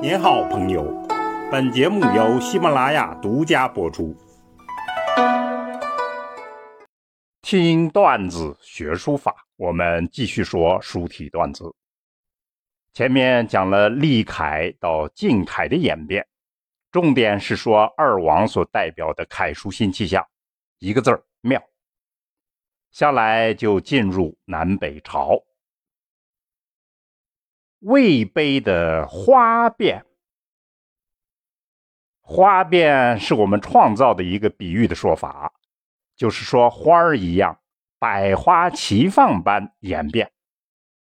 您好，朋友。本节目由喜马拉雅独家播出。听段子学书法，我们继续说书体段子。前面讲了隶楷到晋楷的演变，重点是说二王所代表的楷书新气象，一个字儿妙。下来就进入南北朝。魏碑的花变，花变是我们创造的一个比喻的说法，就是说花儿一样百花齐放般演变。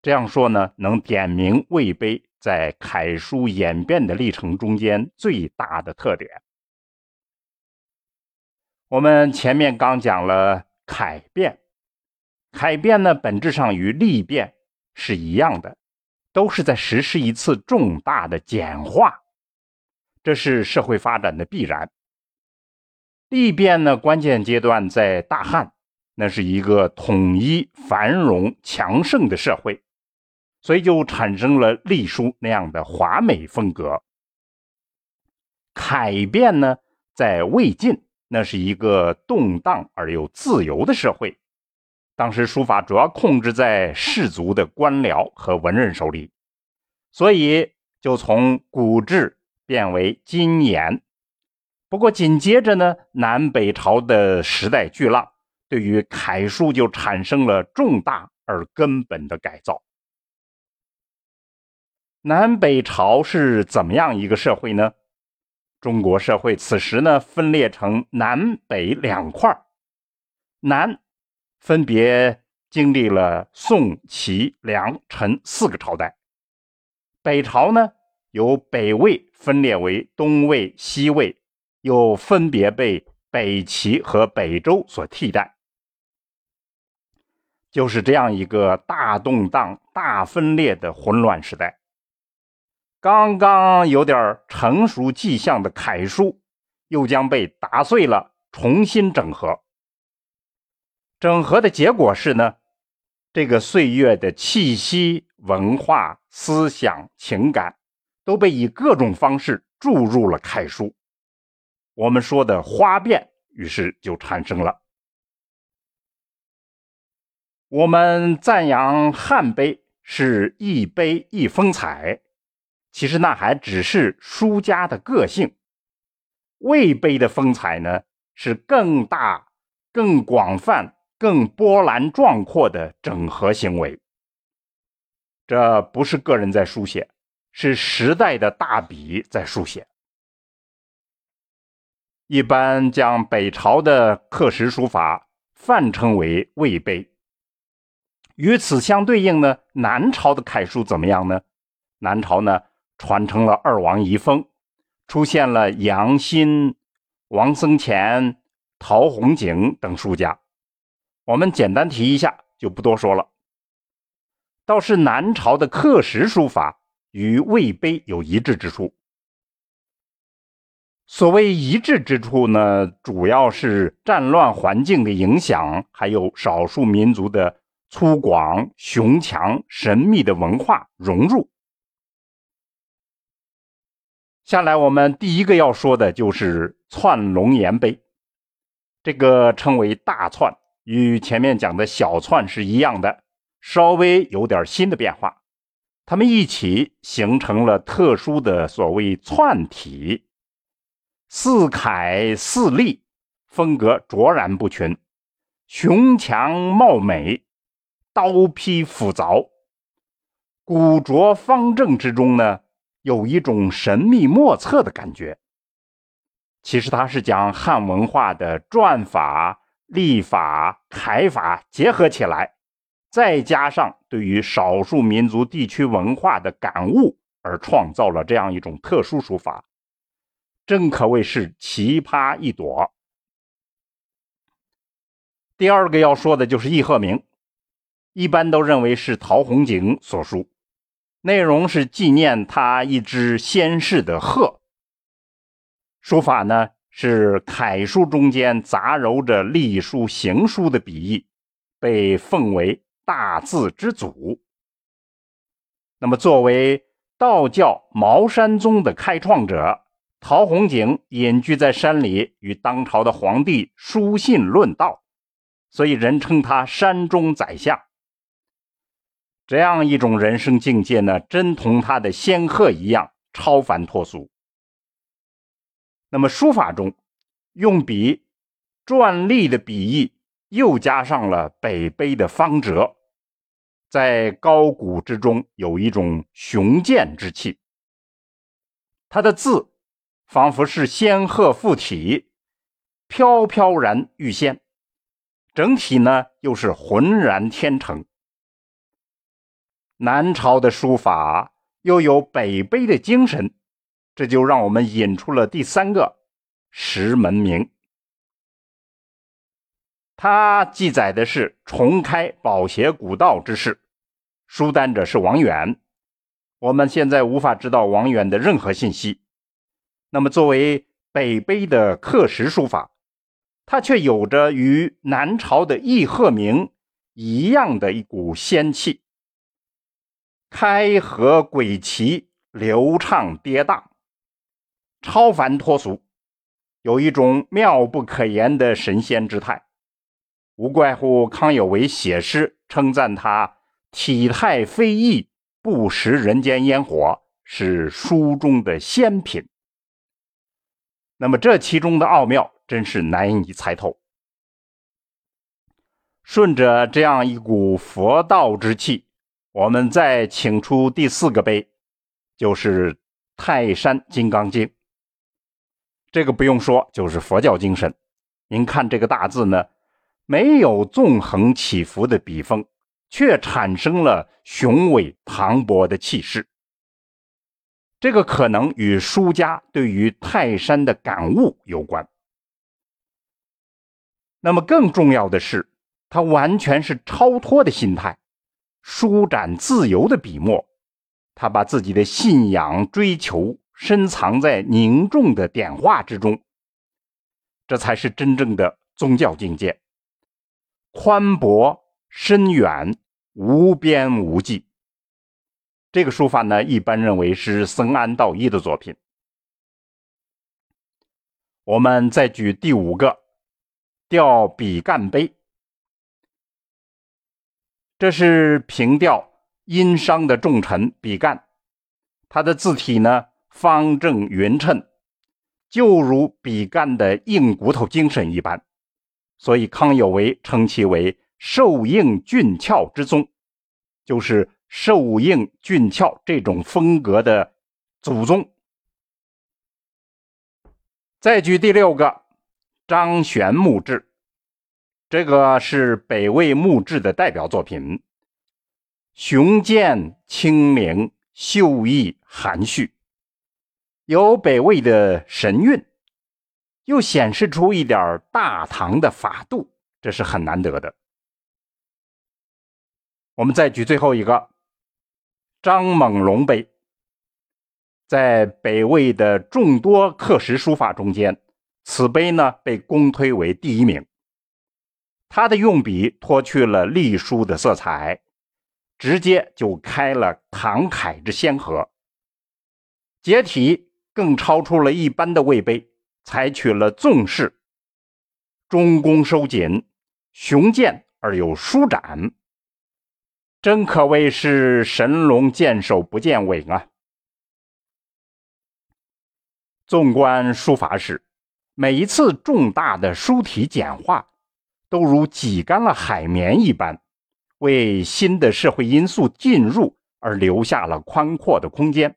这样说呢，能点明魏碑在楷书演变的历程中间最大的特点。我们前面刚讲了楷变，楷变呢本质上与隶变是一样的。都是在实施一次重大的简化，这是社会发展的必然。历变呢，关键阶段在大汉，那是一个统一、繁荣、强盛的社会，所以就产生了隶书那样的华美风格。楷变呢，在魏晋，那是一个动荡而又自由的社会。当时书法主要控制在士族的官僚和文人手里，所以就从古制变为今言。不过紧接着呢，南北朝的时代巨浪对于楷书就产生了重大而根本的改造。南北朝是怎么样一个社会呢？中国社会此时呢分裂成南北两块南。分别经历了宋、齐、梁、陈四个朝代。北朝呢，由北魏分裂为东魏、西魏，又分别被北齐和北周所替代。就是这样一个大动荡、大分裂的混乱时代。刚刚有点成熟迹象的楷书，又将被打碎了，重新整合。整合的结果是呢，这个岁月的气息、文化、思想、情感，都被以各种方式注入了楷书。我们说的花变，于是就产生了。我们赞扬汉碑是一碑一风采，其实那还只是书家的个性。魏碑的风采呢，是更大、更广泛。更波澜壮阔的整合行为，这不是个人在书写，是时代的大笔在书写。一般将北朝的刻石书法泛称为魏碑。与此相对应呢，南朝的楷书怎么样呢？南朝呢，传承了二王遗风，出现了杨新、王僧虔、陶弘景等书家。我们简单提一下，就不多说了。倒是南朝的刻石书法与魏碑有一致之处。所谓一致之处呢，主要是战乱环境的影响，还有少数民族的粗犷、雄强、神秘的文化融入。下来，我们第一个要说的就是串龙岩碑，这个称为大串。与前面讲的小篆是一样的，稍微有点新的变化，它们一起形成了特殊的所谓篆体，似楷似隶，风格卓然不群，雄强貌美，刀劈斧凿，古拙方正之中呢，有一种神秘莫测的感觉。其实它是讲汉文化的篆法。历法、楷法结合起来，再加上对于少数民族地区文化的感悟，而创造了这样一种特殊书法，真可谓是奇葩一朵。第二个要说的就是易鹤鸣，一般都认为是陶弘景所书，内容是纪念他一只仙逝的鹤。书法呢？是楷书中间杂糅着隶书、行书的笔意，被奉为大字之祖。那么，作为道教茅山宗的开创者陶弘景隐居在山里，与当朝的皇帝书信论道，所以人称他山中宰相。这样一种人生境界呢，真同他的仙鹤一样超凡脱俗。那么书法中用笔篆隶的笔意，又加上了北碑的方折。在高古之中有一种雄健之气，他的字仿佛是仙鹤附体，飘飘然欲仙，整体呢又是浑然天成。南朝的书法又有北碑的精神，这就让我们引出了第三个石门铭。它记载的是重开宝协古道之事。书单者是王远，我们现在无法知道王远的任何信息。那么，作为北碑的刻石书法，它却有着与南朝的易鹤铭一样的一股仙气，开合诡奇，流畅跌宕，超凡脱俗，有一种妙不可言的神仙之态。无怪乎康有为写诗称赞他。体态飞逸，不食人间烟火，是书中的仙品。那么这其中的奥妙，真是难以猜透。顺着这样一股佛道之气，我们再请出第四个碑，就是《泰山金刚经》。这个不用说，就是佛教精神。您看这个大字呢，没有纵横起伏的笔锋。却产生了雄伟磅礴的气势。这个可能与书家对于泰山的感悟有关。那么更重要的是，他完全是超脱的心态，舒展自由的笔墨，他把自己的信仰追求深藏在凝重的点画之中。这才是真正的宗教境界，宽博深远。无边无际，这个书法呢，一般认为是僧安道一的作品。我们再举第五个，吊比干碑，这是平调殷商的重臣比干，他的字体呢方正匀称，就如比干的硬骨头精神一般，所以康有为称其为。寿应俊俏之宗，就是寿应俊俏这种风格的祖宗。再举第六个，张玄墓志，这个是北魏墓志的代表作品，雄健清明，秀逸含蓄，有北魏的神韵，又显示出一点大唐的法度，这是很难得的。我们再举最后一个张猛龙碑，在北魏的众多刻石书法中间，此碑呢被公推为第一名。他的用笔脱去了隶书的色彩，直接就开了唐楷之先河。结体更超出了一般的魏碑，采取了纵式，中宫收紧，雄健而又舒展。真可谓是神龙见首不见尾啊！纵观书法史，每一次重大的书体简化，都如挤干了海绵一般，为新的社会因素进入而留下了宽阔的空间。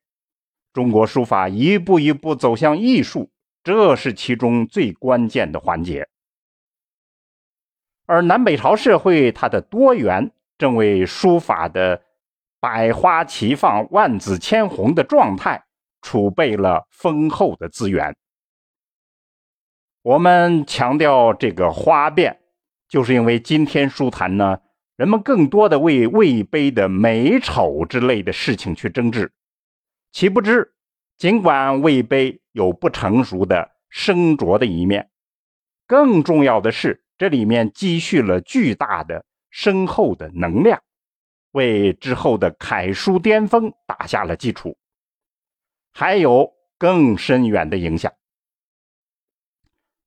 中国书法一步一步走向艺术，这是其中最关键的环节。而南北朝社会，它的多元。正为书法的百花齐放、万紫千红的状态储备了丰厚的资源。我们强调这个花变，就是因为今天书坛呢，人们更多的为魏碑的美丑之类的事情去争执，岂不知，尽管魏碑有不成熟的生拙的一面，更重要的是，这里面积蓄了巨大的。深厚的能量，为之后的楷书巅峰打下了基础。还有更深远的影响。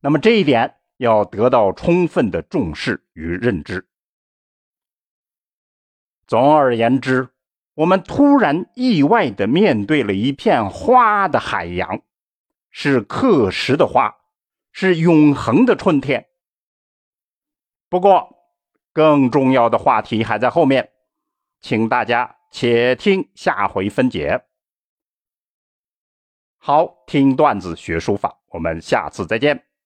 那么这一点要得到充分的重视与认知。总而言之，我们突然意外的面对了一片花的海洋，是刻石的花，是永恒的春天。不过，更重要的话题还在后面，请大家且听下回分解。好，听段子学书法，我们下次再见。